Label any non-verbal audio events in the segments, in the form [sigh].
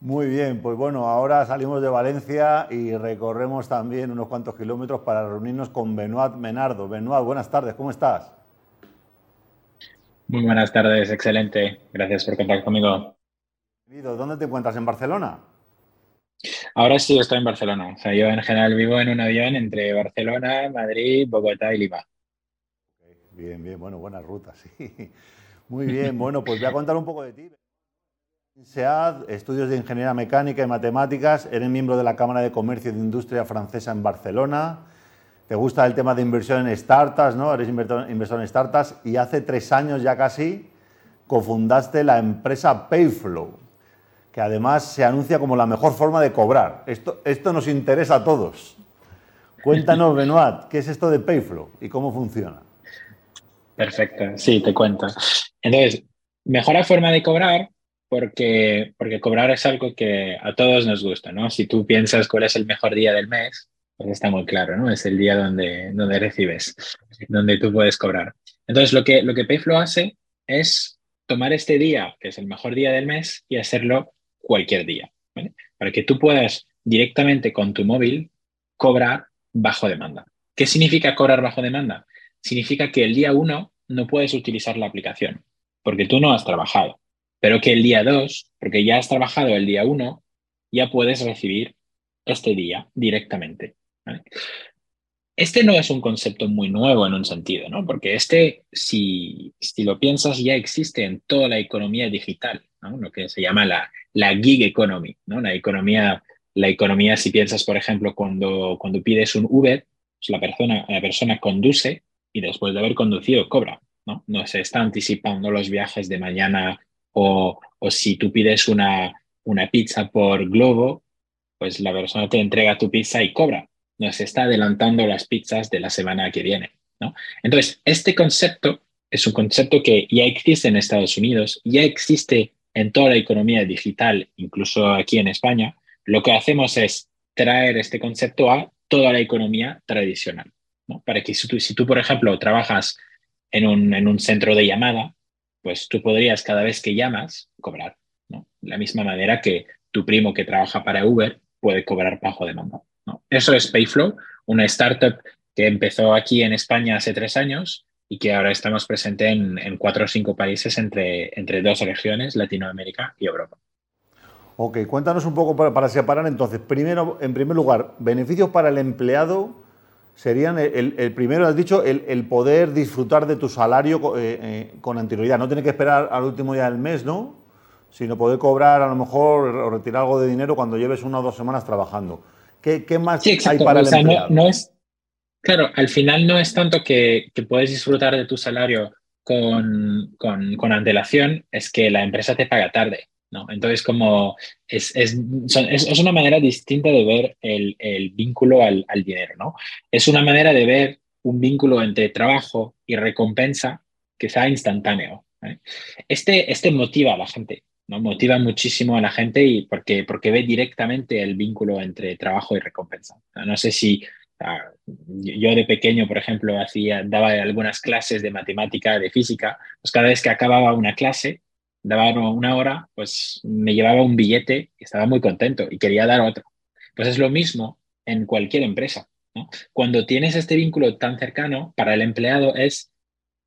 Muy bien, pues bueno, ahora salimos de Valencia y recorremos también unos cuantos kilómetros para reunirnos con Benoit Menardo. Benoit, buenas tardes, ¿cómo estás? Muy buenas tardes, excelente. Gracias por contar conmigo. ¿Dónde te encuentras? ¿En Barcelona? Ahora sí estoy en Barcelona. O sea, yo en general vivo en un avión entre Barcelona, Madrid, Bogotá y Lima. Bien, bien, bueno, buena ruta, [laughs] sí. Muy bien, bueno, pues voy a contar un poco de ti. SEAD, estudios de Ingeniería Mecánica y Matemáticas, eres miembro de la Cámara de Comercio y de Industria Francesa en Barcelona, te gusta el tema de inversión en startups, ¿no? Eres inversor, en startups y hace tres años ya casi cofundaste la empresa Payflow, que además se anuncia como la mejor forma de cobrar. Esto, esto nos interesa a todos. Cuéntanos, Benoit, ¿qué es esto de Payflow y cómo funciona? Perfecto, sí, te cuento. Entonces, mejor forma de cobrar porque, porque cobrar es algo que a todos nos gusta, ¿no? Si tú piensas cuál es el mejor día del mes, pues está muy claro, ¿no? Es el día donde, donde recibes, donde tú puedes cobrar. Entonces, lo que, lo que Payflow hace es tomar este día, que es el mejor día del mes, y hacerlo cualquier día. Para que tú puedas directamente con tu móvil cobrar bajo demanda. ¿Qué significa cobrar bajo demanda? Significa que el día uno no puedes utilizar la aplicación, porque tú no has trabajado pero que el día 2, porque ya has trabajado el día 1, ya puedes recibir este día directamente. Este no es un concepto muy nuevo en un sentido, ¿no? porque este, si, si lo piensas, ya existe en toda la economía digital, lo que se llama la, la gig economy, ¿no? la, economía, la economía, si piensas, por ejemplo, cuando, cuando pides un Uber, pues la, persona, la persona conduce y después de haber conducido cobra. ¿no? no se está anticipando los viajes de mañana o, si tú pides una, una pizza por globo, pues la persona te entrega tu pizza y cobra. No se está adelantando las pizzas de la semana que viene. ¿no? Entonces, este concepto es un concepto que ya existe en Estados Unidos, ya existe en toda la economía digital, incluso aquí en España. Lo que hacemos es traer este concepto a toda la economía tradicional. ¿no? Para que si tú, si tú, por ejemplo, trabajas en un, en un centro de llamada, pues tú podrías cada vez que llamas cobrar, ¿no? De la misma manera que tu primo que trabaja para Uber puede cobrar bajo demanda. ¿no? Eso es Payflow, una startup que empezó aquí en España hace tres años y que ahora estamos presentes en, cuatro o cinco países entre, entre dos regiones, Latinoamérica y Europa. Ok, cuéntanos un poco para, para separar entonces. Primero, en primer lugar, beneficios para el empleado serían el, primero, has dicho, el, poder disfrutar de tu salario eh, eh, con anterioridad. No tiene que esperar al último día del mes, ¿no? Sino poder cobrar a lo mejor o retirar algo de dinero cuando lleves una o dos semanas trabajando. ¿Qué, más hay para el empleado? No, es, claro, al final no es tanto que, puedes disfrutar de tu salario con, con, con antelación, es que la empresa te paga tarde. Entonces, como es, es, es, una manera distinta de ver el, el vínculo al, al, dinero, ¿no? Es una manera de ver un vínculo entre trabajo y recompensa que sea instantáneo. Este, este motiva a la gente. Motiva muchísimo a la gente y porque, porque ve directamente el vínculo entre trabajo y recompensa. No sé si yo de pequeño, por ejemplo, hacía, daba algunas clases de matemática, de física, pues cada vez que acababa una clase, daba una hora, pues me llevaba un billete y estaba muy contento y quería dar otro. Pues es lo mismo en cualquier empresa. Cuando tienes este vínculo tan cercano, para el empleado es,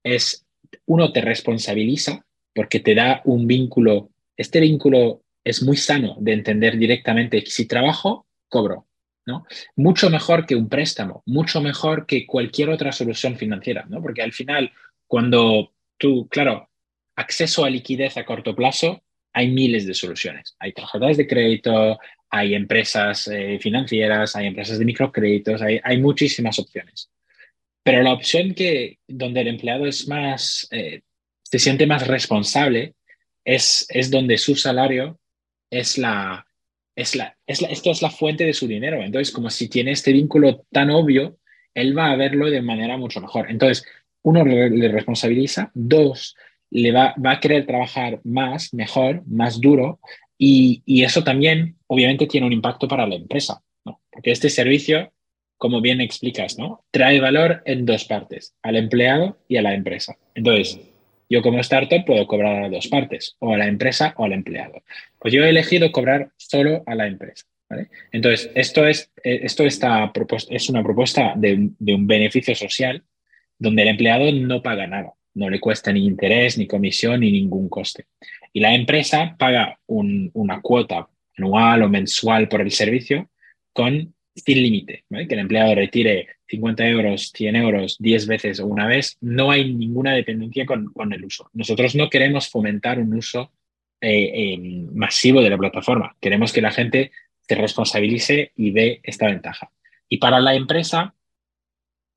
es, uno te responsabiliza porque te da un vínculo, este vínculo es muy sano de entender directamente si trabajo, cobro. ¿no? Mucho mejor que un préstamo, mucho mejor que cualquier otra solución financiera, ¿no? Porque al final, cuando tú, claro, acceso a liquidez a corto plazo, hay miles de soluciones. Hay tarjetas de crédito, hay empresas eh, financieras, hay empresas de microcréditos, hay, hay, muchísimas opciones. Pero la opción que donde el empleado es más, eh, se siente más responsable es, es donde su salario es la, es, la, es, la, es la fuente de su dinero. Entonces, como si tiene este vínculo tan obvio, él va a verlo de manera mucho mejor. Entonces, uno le responsabiliza, dos, le va, va a querer trabajar más, mejor, más duro y, y, eso también obviamente tiene un impacto para la empresa, ¿no? porque este servicio, como bien explicas, ¿no? trae valor en dos partes, al empleado y a la empresa. Entonces, Yo como startup puedo cobrar a dos partes, o a la empresa o al empleado. Pues yo he elegido cobrar solo a la empresa. Entonces, esto, es, esto está es una propuesta de, un beneficio social donde el empleado no paga nada, no le cuesta ni interés, ni comisión, ni ningún coste. Y la empresa paga una cuota anual o mensual por el servicio con sin límite, que el empleado retire 50 euros, 100 euros 10 veces o una vez, no hay ninguna dependencia con, el uso. Nosotros no queremos fomentar un uso eh, masivo de la plataforma, queremos que la gente se responsabilice y dé esta ventaja. Y para la empresa,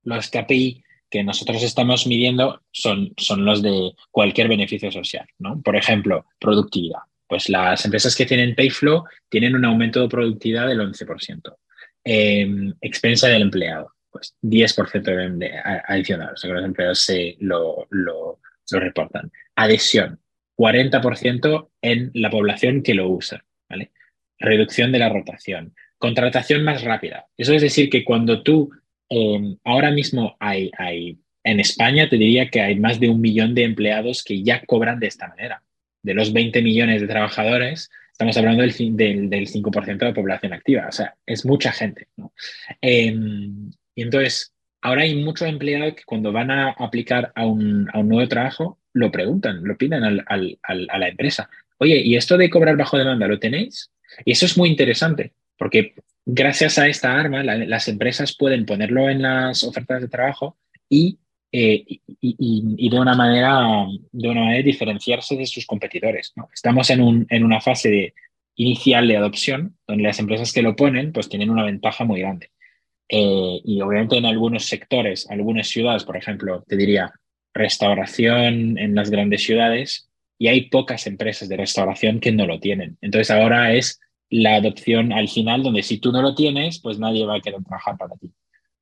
los KPI que nosotros estamos midiendo son, son los de cualquier beneficio social, ¿no? Por ejemplo, productividad. Pues las empresas que tienen Payflow tienen un aumento de productividad del 11%. Eh, expensa del empleado, pues 10% de, adicional, o sea que los empleados se lo, lo, lo reportan. Adhesión, 40% en la población que lo usa, ¿vale? Reducción de la rotación, contratación más rápida. Eso es decir que cuando tú, em, ahora mismo hay, en España te diría que hay más de un millón de empleados que ya cobran de esta manera. De los 20 millones de trabajadores, Estamos hablando del, del, del 5% de la población activa, o sea, es mucha gente. Em, y entonces, ahora hay muchos empleados que cuando van a aplicar a un, a un nuevo trabajo, lo preguntan, lo piden a la empresa. Oye, ¿y esto de cobrar bajo demanda lo tenéis? Y eso es muy interesante, porque gracias a esta arma, las empresas pueden ponerlo en las ofertas de trabajo y eh, y, de, una manera, de una manera diferenciarse de sus competidores. ¿no? Estamos en, un, en una fase de, inicial de adopción, donde las empresas que lo ponen pues tienen una ventaja muy grande. Eh, y obviamente en algunos sectores, algunas ciudades, por ejemplo, te diría restauración en las grandes ciudades, y hay pocas empresas de restauración que no lo tienen. Entonces ahora es la adopción al final, donde si tú no lo tienes, pues nadie va a querer trabajar para ti.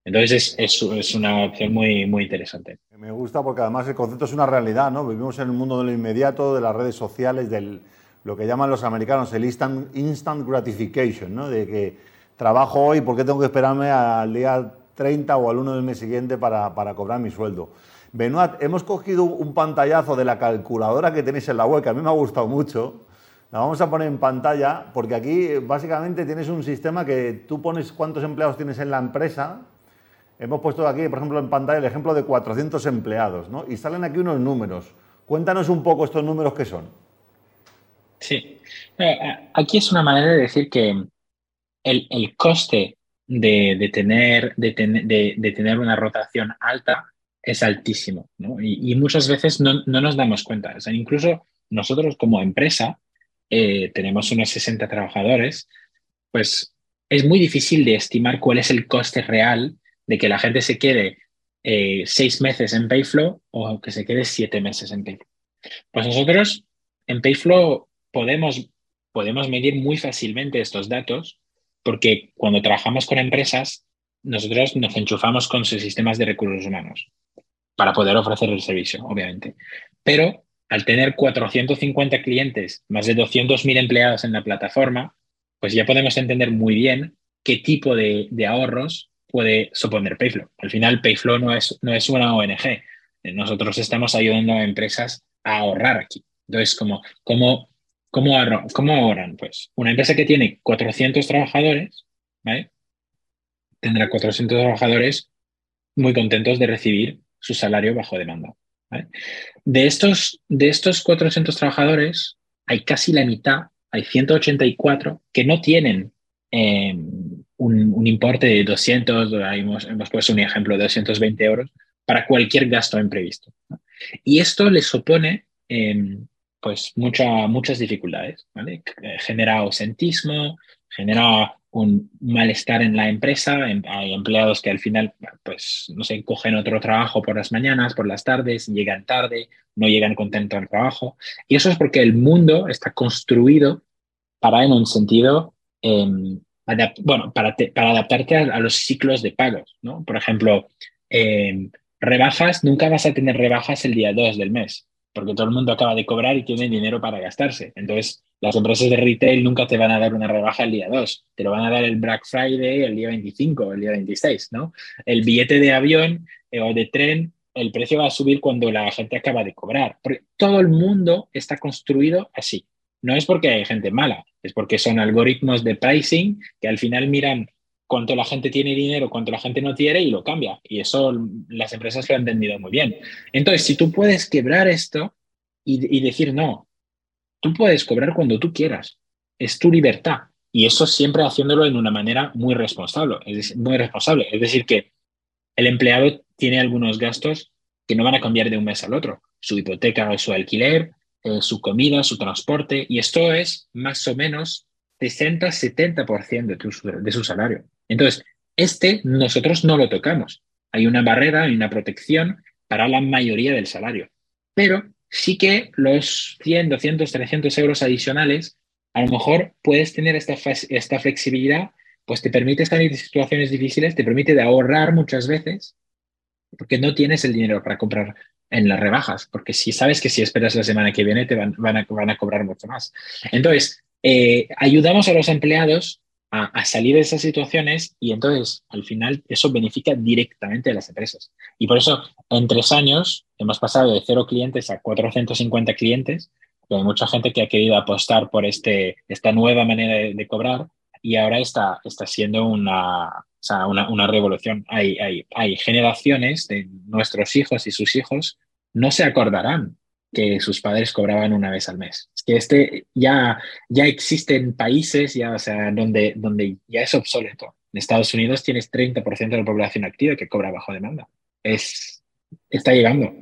Entonces es, es, una opción muy, muy interesante. Me gusta porque además el concepto es una realidad, ¿no? Vivimos en el mundo de lo inmediato, de las redes sociales, del lo que llaman los americanos el instant, instant gratification, ¿no? De que trabajo hoy, ¿por qué tengo que esperarme al día 30 o al 1 del mes siguiente para, para cobrar mi sueldo? Benoit, hemos cogido un pantallazo de la calculadora que tenéis en la web, que a mí me ha gustado mucho. La vamos a poner en pantalla porque aquí básicamente tienes un sistema que tú pones cuántos empleados tienes en la empresa Hemos puesto aquí, por ejemplo, en pantalla el ejemplo de 400 empleados, ¿no? Y salen aquí unos números. Cuéntanos un poco estos números que son. Sí. Eh, eh, aquí es una manera de decir que el, coste de, tener, de, tener una rotación alta es altísimo, ¿no? Y, muchas veces no, nos damos cuenta. O sea, incluso nosotros como empresa eh, tenemos unos 60 trabajadores, pues es muy difícil de estimar cuál es el coste real de que la gente se quede eh, seis meses en Payflow o que se quede siete meses en Payflow. Pues nosotros en Payflow podemos, podemos medir muy fácilmente estos datos porque cuando trabajamos con empresas, nosotros nos enchufamos con sus sistemas de recursos humanos para poder ofrecer el servicio, obviamente. Pero al tener 450 clientes, más de 200.000 empleados en la plataforma, pues ya podemos entender muy bien qué tipo de, ahorros puede suponer Payflow. Al final, Payflow no es, no es una ONG. Nosotros estamos ayudando a empresas a ahorrar aquí. Entonces, ¿cómo, cómo, cómo? ¿cómo ahorran? Pues una empresa que tiene 400 trabajadores. Tendrá 400 trabajadores muy contentos de recibir su salario bajo demanda. De, estos, de estos 400 trabajadores, hay casi la mitad, hay 184 que no tienen eh, un, importe de 200, hemos, hemos, puesto un ejemplo de 220 euros para cualquier gasto imprevisto. Y esto le supone em, pues mucha, muchas dificultades. ¿vale? Genera ausentismo, genera un malestar en la empresa. Em, hay empleados que al final, pues, no sé, cogen otro trabajo por las mañanas, por las tardes, llegan tarde, no llegan contentos al trabajo. Y eso es porque el mundo está construido para, en un sentido, em, bueno, para, para adaptarte a, los ciclos de pagos, ¿no? Por ejemplo, em, rebajas, nunca vas a tener rebajas el día 2 del mes, porque todo el mundo acaba de cobrar y tiene dinero para gastarse. Entonces, las empresas de retail nunca te van a dar una rebaja el día 2, te lo van a dar el Black Friday el día 25, el día 26, ¿no? El billete de avión eh, o de tren el precio va a subir cuando la gente acaba de cobrar. Todo el mundo está construido así. No es porque hay gente mala, es porque son algoritmos de pricing que al final miran cuánto la gente tiene dinero, cuánto la gente no tiene y lo cambia. Y eso las empresas lo han entendido muy bien. Entonces, si tú puedes quebrar esto y decir, no, tú puedes cobrar cuando tú quieras, es tu libertad. Y eso siempre haciéndolo en una manera muy responsable, es muy responsable. Es decir, que el empleado tiene algunos gastos que no van a cambiar de un mes al otro. Su hipoteca o su alquiler, eh, su comida, su transporte, y esto es más o menos 60-70% de, de su salario. Entonces, este nosotros no lo tocamos. Hay una barrera, hay una protección para la mayoría del salario. Pero sí que los 100, 200, 300 euros adicionales, a lo mejor puedes tener esta, esta flexibilidad, pues te permite salir de situaciones difíciles, te permite de ahorrar muchas veces porque no tienes el dinero para comprar en las rebajas, porque si sabes que si esperas la semana que viene te van, a, van a, cobrar mucho más. Entonces, eh, ayudamos a los empleados a, a, salir de esas situaciones y entonces al final eso beneficia directamente a las empresas. Y por eso en tres años hemos pasado de cero clientes a 450 clientes, hay mucha gente que ha querido apostar por este, esta nueva manera de, de cobrar y ahora está, está siendo una, o sea, una, una revolución. Hay, hay, hay generaciones de nuestros hijos y sus hijos no se acordarán que sus padres cobraban una vez al mes. Es que este ya, ya existen países ya, o sea, donde, donde ya es obsoleto. En Estados Unidos tienes 30% de la población activa que cobra bajo demanda. Es, está llegando.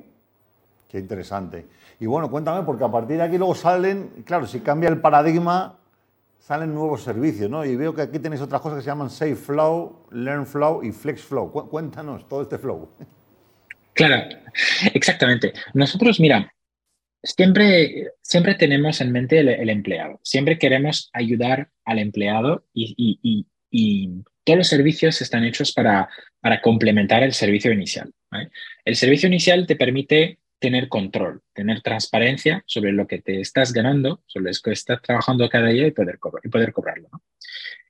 Qué interesante. Y bueno, cuéntame, porque a partir de aquí luego salen, claro, si cambia el paradigma, salen nuevos servicios, ¿no? Y veo que aquí tenéis otras cosas que se llaman Safe Flow, Learn Flow y Flex Flow. Cuéntanos todo este flow. Claro, exactamente. Nosotros, mira, siempre, siempre tenemos en mente el, empleado. Siempre queremos ayudar al empleado y, y, y, todos los servicios están hechos para, para complementar el servicio inicial. El servicio inicial te permite tener control, tener transparencia sobre lo que te estás ganando, sobre lo que estás trabajando cada día y poder, y poder cobrarlo.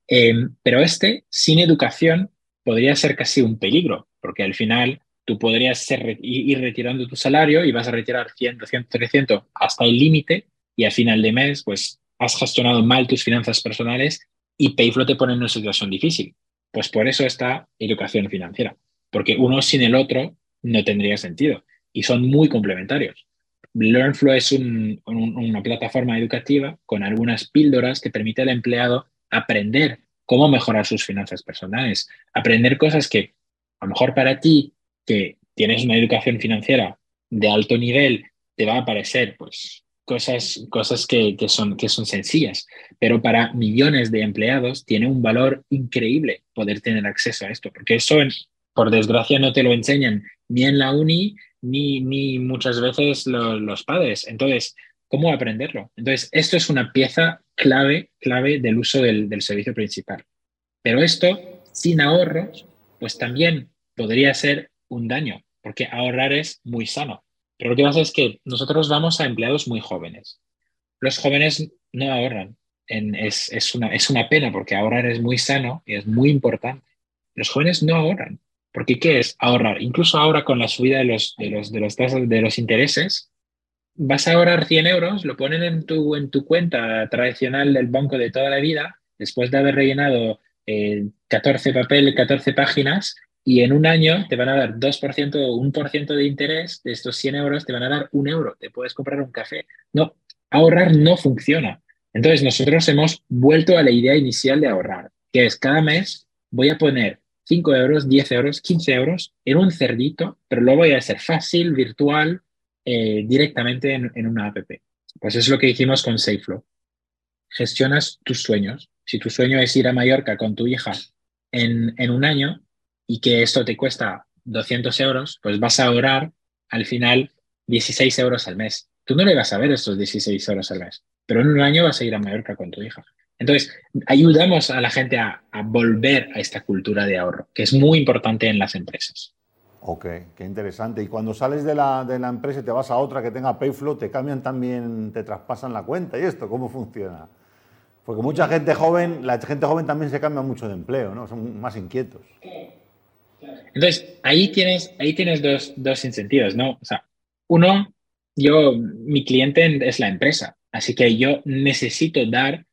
Eh, pero este, sin educación, podría ser casi un peligro, porque al final tú podrías ir retirando tu salario y vas a retirar 100, 200, 300 hasta el límite y al final de mes, pues has gestionado mal tus finanzas personales y Payflow te pone en una situación difícil. Pues por eso está educación financiera, porque uno sin el otro no tendría sentido y son muy complementarios. LearnFlow es una plataforma educativa con algunas píldoras que permite al empleado aprender cómo mejorar sus finanzas personales, aprender cosas que a lo mejor para ti, que tienes una educación financiera de alto nivel, te va a parecer pues, cosas, cosas que, que, son, que son sencillas, pero para millones de empleados tiene un valor increíble poder tener acceso a esto, porque eso, por desgracia, no te lo enseñan ni en la uni ni, ni muchas veces lo, los padres. Entonces, ¿cómo aprenderlo? Entonces, esto es una pieza clave, clave del uso del, del servicio principal. Pero esto, sin ahorros, pues también podría ser un daño, porque ahorrar es muy sano. Pero lo que pasa es que nosotros vamos a empleados muy jóvenes. Los jóvenes no ahorran. Es, es, una, es una pena porque ahorrar es muy sano y es muy importante. Los jóvenes no ahorran. Porque ¿qué es ahorrar? Incluso ahora con la subida de los, de los, de los tasas de los intereses, vas a ahorrar 100 euros, lo ponen en tu, en tu cuenta tradicional del banco de toda la vida, después de haber rellenado eh, 14 papel, 14 páginas, y en un año te van a dar 2% o 1% de interés de estos 100 euros, te van a dar un euro, te puedes comprar un café. No, ahorrar no funciona. Entonces nosotros hemos vuelto a la idea inicial de ahorrar, que es cada mes voy a poner 5 euros, 10 euros, 15 euros en un cerdito, pero lo voy a hacer fácil, virtual, eh, directamente en, una app. Pues es lo que hicimos con SafeFlow. Gestionas tus sueños. Si tu sueño es ir a Mallorca con tu hija en un año y que esto te cuesta 200 euros, pues vas a ahorrar al final 16 euros al mes. Tú no le vas a ver estos 16 euros al mes, pero en un año vas a ir a Mallorca con tu hija. Entonces, ayudamos a la gente a, volver a esta cultura de ahorro, que es muy importante en las empresas. Ok, qué interesante. Y cuando sales de la, de la empresa y te vas a otra que tenga Payflow, te cambian también, te traspasan la cuenta. ¿Y esto cómo funciona? Porque mucha gente joven, la gente joven también se cambia mucho de empleo, ¿no? Son más inquietos. Entonces, ahí tienes, ahí tienes dos, dos incentivos, ¿no? O sea, uno, yo, mi cliente es la empresa, así que yo necesito dar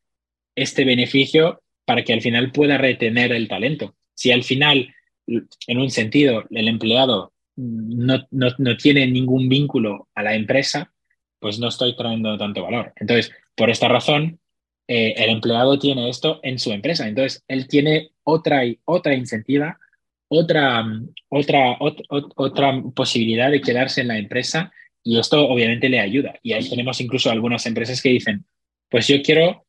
este beneficio para que al final pueda retener el talento. Si al final, en un sentido, el empleado no, no, no tiene ningún vínculo a la empresa, pues no estoy trayendo tanto valor. Entonces, por esta razón, eh, el empleado tiene esto en su empresa. Entonces, él tiene otra, otra incentiva, otra, otra, otra, posibilidad de quedarse en la empresa y esto obviamente le ayuda. Y ahí tenemos incluso algunas empresas que dicen, pues yo quiero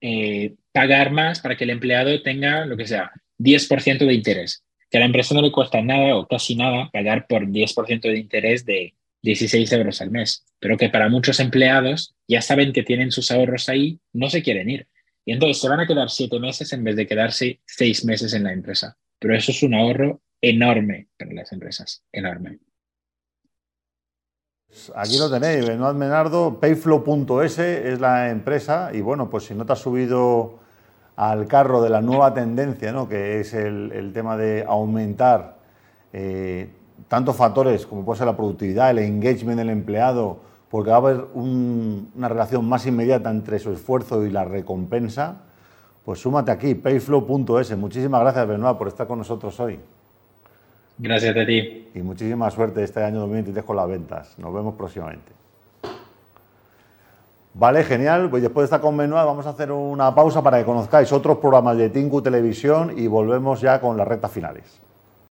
eh, pagar más para que el empleado tenga lo que sea, 10% de interés. Que a la empresa no le cuesta nada o casi nada pagar por 10% de interés de 16 euros al mes, pero que para muchos empleados ya saben que tienen sus ahorros ahí, no se quieren ir. Y entonces se van a quedar siete meses en vez de quedarse seis meses en la empresa. Pero eso es un ahorro enorme para las empresas, enorme. Pues aquí lo tenéis, Benoit Menardo, payflow.es es la empresa y bueno, pues si no te has subido al carro de la nueva tendencia, ¿no? que es el, tema de aumentar eh, tantos factores como puede ser la productividad, el engagement del empleado, porque va a haber una relación más inmediata entre su esfuerzo y la recompensa, pues súmate aquí, payflow.es. Muchísimas gracias, Benoit, por estar con nosotros hoy. Gracias a ti. Y muchísima suerte este año 2023 con las ventas. Nos vemos próximamente. Vale, genial. Pues después de estar con Benoit vamos a hacer una pausa para que conozcáis otros programas de Tinku Televisión y volvemos ya con las rectas finales.